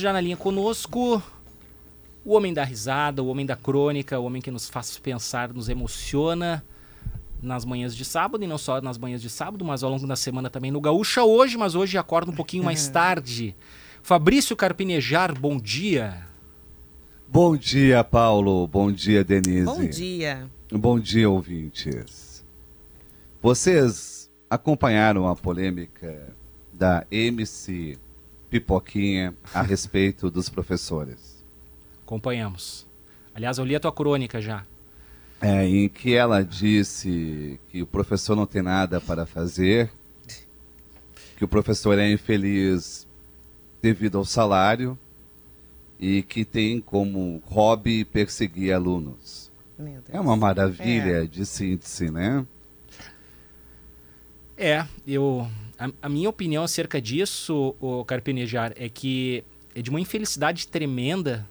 já na linha conosco o homem da risada, o homem da crônica, o homem que nos faz pensar, nos emociona nas manhãs de sábado, e não só nas manhãs de sábado, mas ao longo da semana também no Gaúcha hoje, mas hoje acorda um pouquinho mais tarde. Fabrício Carpinejar, bom dia. Bom dia, Paulo. Bom dia, Denise. Bom dia. Bom dia, ouvintes. Vocês acompanharam a polêmica da MC Pipoquinha a respeito dos professores? Acompanhamos. Aliás, eu li a tua crônica já. É, em que ela disse que o professor não tem nada para fazer, que o professor é infeliz devido ao salário e que tem como hobby perseguir alunos. É uma maravilha é. de síntese, né? É, eu a, a, minha opinião acerca disso, o Carpinejar, é que é de uma infelicidade tremenda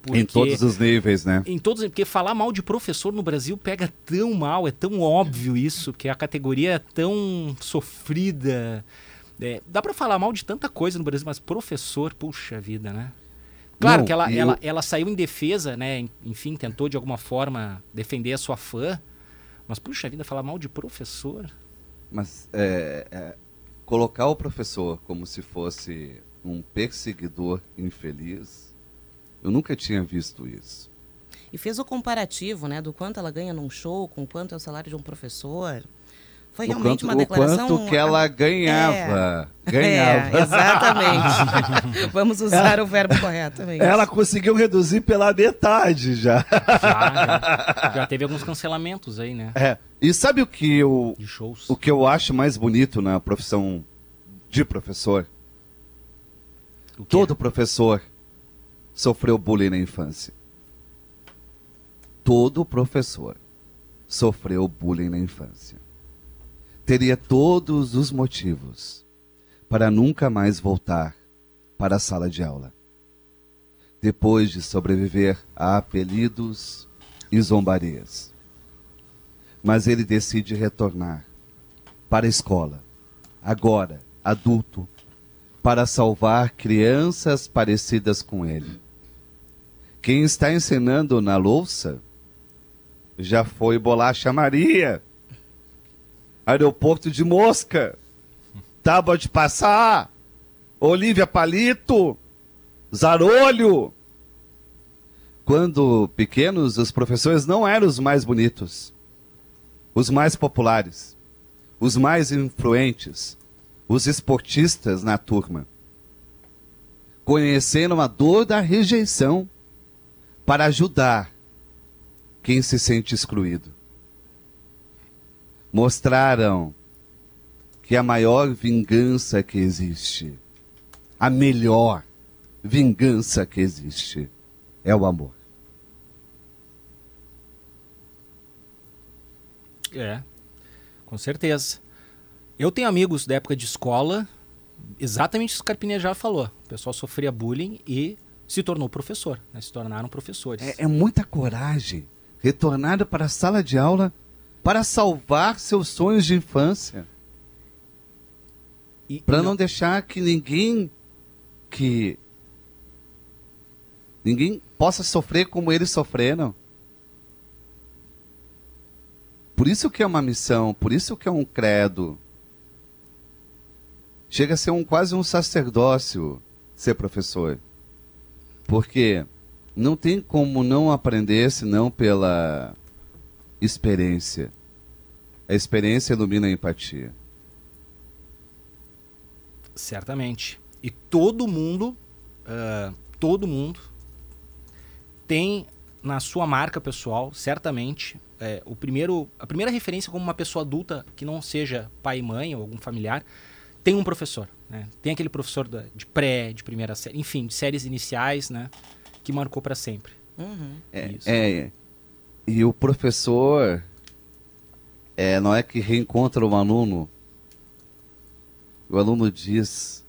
porque, em todos os níveis, né? Em todos, porque falar mal de professor no Brasil pega tão mal, é tão óbvio isso, que a categoria é tão sofrida. É, dá para falar mal de tanta coisa no Brasil, mas professor, puxa vida, né? Claro Não, que ela, eu... ela, ela saiu em defesa, né? Enfim, tentou de alguma forma defender a sua fã. Mas, puxa vida, falar mal de professor. Mas é, é, colocar o professor como se fosse um perseguidor infeliz eu nunca tinha visto isso. E fez o comparativo, né, do quanto ela ganha num show com quanto é o salário de um professor. Foi realmente quanto, uma declaração. O quanto que ela ganhava. É, ganhava. É, exatamente. Vamos usar ela, o verbo corretamente. Ela conseguiu reduzir pela metade já. Já, já. já teve alguns cancelamentos aí, né? É. E sabe o que eu, o que eu acho mais bonito na profissão de professor? Todo professor sofreu bullying na infância. Todo professor sofreu bullying na infância. Teria todos os motivos para nunca mais voltar para a sala de aula. Depois de sobreviver a apelidos e zombarias. Mas ele decide retornar para a escola, agora adulto, para salvar crianças parecidas com ele quem está ensinando na louça já foi Bolacha Maria, Aeroporto de Mosca, Tábua de Passar, Olívia Palito, Zarolho. Quando pequenos, os professores não eram os mais bonitos, os mais populares, os mais influentes, os esportistas na turma. Conhecendo a dor da rejeição para ajudar quem se sente excluído. Mostraram que a maior vingança que existe, a melhor vingança que existe, é o amor. É, com certeza. Eu tenho amigos da época de escola, exatamente isso que o falou. O pessoal sofria bullying e se tornou professor, né? se tornaram professores. É, é muita coragem retornar para a sala de aula para salvar seus sonhos de infância. Para não... não deixar que ninguém que ninguém possa sofrer como eles sofreram. Por isso que é uma missão, por isso que é um credo. Chega a ser um quase um sacerdócio ser professor. Porque não tem como não aprender senão pela experiência. A experiência ilumina a empatia. Certamente. E todo mundo, uh, todo mundo tem na sua marca pessoal, certamente, é, o primeiro, a primeira referência como uma pessoa adulta que não seja pai e mãe ou algum familiar, tem um professor. Né? Tem aquele professor da, de pré, de primeira série, enfim, de séries iniciais, né? Que marcou para sempre. Uhum. É, é, e o professor é, não é que reencontra um aluno. O aluno diz: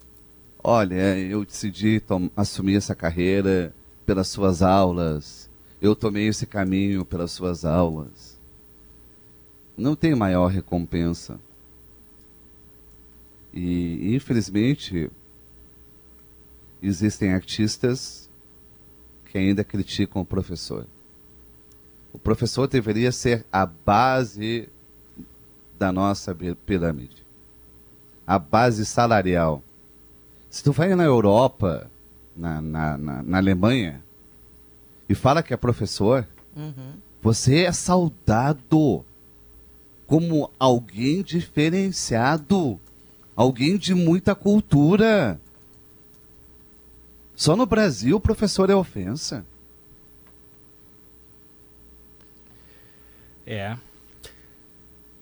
Olha, eu decidi assumir essa carreira pelas suas aulas. Eu tomei esse caminho pelas suas aulas. Não tem maior recompensa. E, infelizmente, existem artistas que ainda criticam o professor. O professor deveria ser a base da nossa pirâmide. A base salarial. Se tu vai na Europa, na, na, na, na Alemanha, e fala que é professor, uhum. você é saudado como alguém diferenciado, alguém de muita cultura. Só no Brasil o professor é ofensa. É.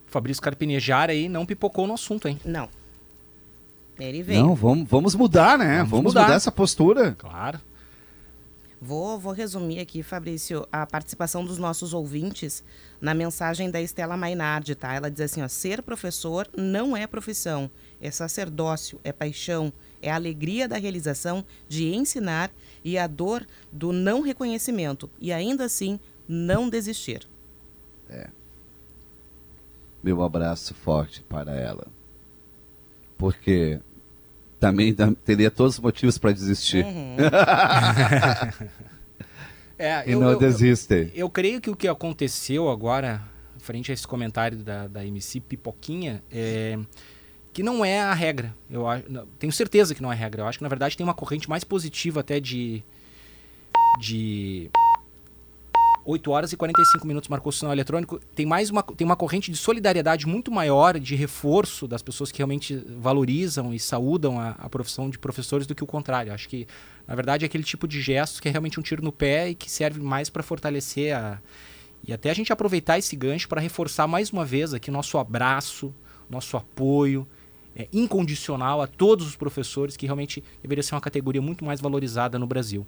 Fabrício Carpinejar aí não pipocou no assunto, hein? Não. Ele veio. Não, vamos, vamos mudar, né? Vamos, vamos mudar. mudar essa postura. Claro. Vou, vou resumir aqui, Fabrício, a participação dos nossos ouvintes na mensagem da Estela Mainardi, tá? Ela diz assim, ó, ser professor não é profissão, é sacerdócio, é paixão, é a alegria da realização de ensinar e a dor do não reconhecimento e ainda assim não desistir. É. Meu abraço forte para ela. Porque também teria todos os motivos para desistir. Uhum. é, e eu, não eu, desiste. Eu, eu, creio que o que aconteceu agora, frente a esse comentário da, da MC Pipoquinha, é que não é a regra. Eu tenho certeza que não é a regra. Eu acho que na verdade tem uma corrente mais positiva até de de 8 horas e 45 minutos marcou o sinal eletrônico. Tem mais uma, tem uma corrente de solidariedade muito maior, de reforço das pessoas que realmente valorizam e saúdam a, a profissão de professores do que o contrário. Acho que, na verdade, é aquele tipo de gesto que é realmente um tiro no pé e que serve mais para fortalecer a. E até a gente aproveitar esse gancho para reforçar mais uma vez aqui nosso abraço, nosso apoio é, incondicional a todos os professores, que realmente deveria ser uma categoria muito mais valorizada no Brasil.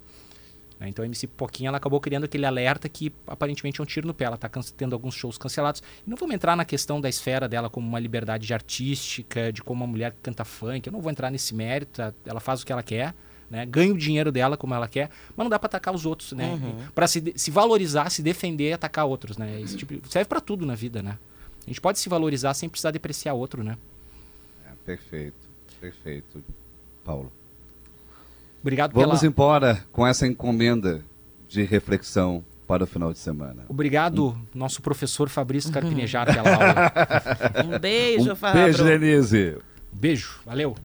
Né? Então a MC Poquinha ela acabou criando aquele alerta que aparentemente é um tiro no pé. Ela está tendo alguns shows cancelados. E não vamos entrar na questão da esfera dela como uma liberdade artística, de como uma mulher canta funk. Eu não vou entrar nesse mérito. Ela faz o que ela quer. Né? Ganha o dinheiro dela como ela quer, mas não dá para atacar os outros, né? Uhum. Para se, se valorizar, se defender, atacar outros, né? Esse tipo, serve para tudo na vida, né? A gente pode se valorizar sem precisar depreciar outro, né? É, perfeito, perfeito, Paulo. Obrigado Vamos pela... embora com essa encomenda de reflexão para o final de semana. Obrigado, nosso professor Fabrício Carpinejar, pela aula. um beijo, um Beijo, Denise. Beijo, valeu.